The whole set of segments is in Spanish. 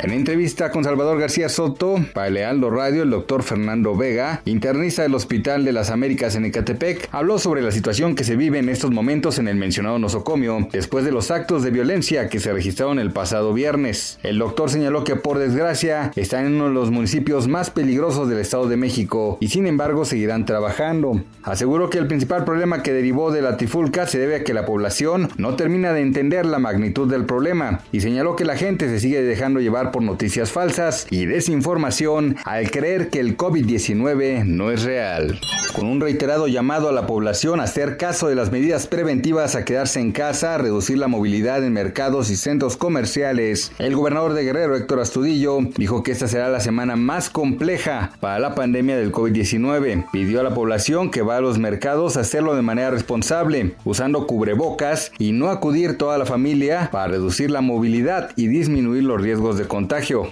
En entrevista con Salvador García Soto, para Lealdo Radio, el doctor Fernando Vega, internista del Hospital de las Américas en Ecatepec, habló sobre la situación que se vive en estos momentos en el mencionado nosocomio, después de los actos de violencia que se registraron el pasado viernes. El doctor señaló que por desgracia están en uno de los municipios más peligrosos del Estado de México y sin embargo seguirán trabajando. Aseguró que el principal problema que derivó de la trifulca se debe a que la población no termina de entender la magnitud del problema y señaló que la gente se sigue dejando llevar por noticias falsas y desinformación al creer que el COVID-19 no es real. Con un reiterado llamado a la población a hacer caso de las medidas preventivas a quedarse en casa, a reducir la movilidad en mercados y centros comerciales, el gobernador de Guerrero, Héctor Astudillo, dijo que esta será la semana más compleja para la pandemia del COVID-19. Pidió a la población que va a los mercados a hacerlo de manera responsable, usando cubrebocas y no acudir toda la familia para reducir la movilidad y disminuir los riesgos de contagio.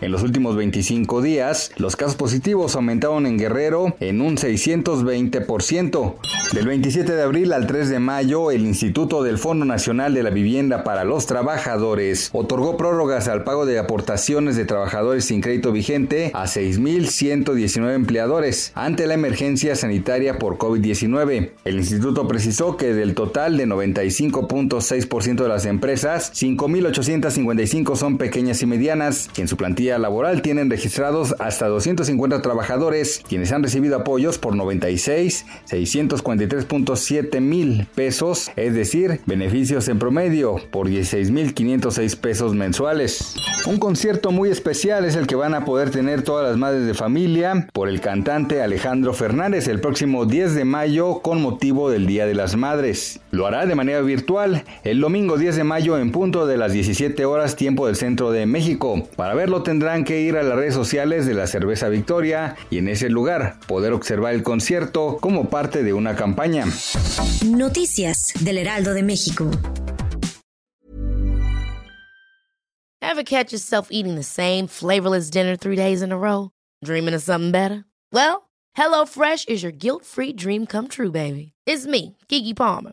En los últimos 25 días, los casos positivos aumentaron en Guerrero en un 620%. Del 27 de abril al 3 de mayo, el Instituto del Fondo Nacional de la Vivienda para los Trabajadores otorgó prórrogas al pago de aportaciones de trabajadores sin crédito vigente a 6.119 empleadores ante la emergencia sanitaria por COVID-19. El instituto precisó que del total de 95.6% de las empresas, 5.855 son pequeñas y medianas, que en su plantilla laboral tienen registrados hasta 250 trabajadores, quienes han recibido apoyos por 96, 643.7 mil pesos, es decir, beneficios en promedio por 16.506 pesos mensuales. Un concierto muy especial es el que van a poder tener todas las madres de familia por el cantante Alejandro Fernández el próximo 10 de mayo con motivo del Día de las Madres. Lo hará de manera virtual el domingo 10 de mayo en punto de las 17 horas tiempo del centro de México. Verlo tendrán que ir a las redes sociales de la Cerveza Victoria y en ese lugar poder observar el concierto como parte de una campaña. Noticias del Heraldo de México. Ever catch yourself eating the same flavorless dinner three days in a row? Dreaming of something better? Well, HelloFresh is your guilt-free dream come true, baby. It's me, Kiki Palmer.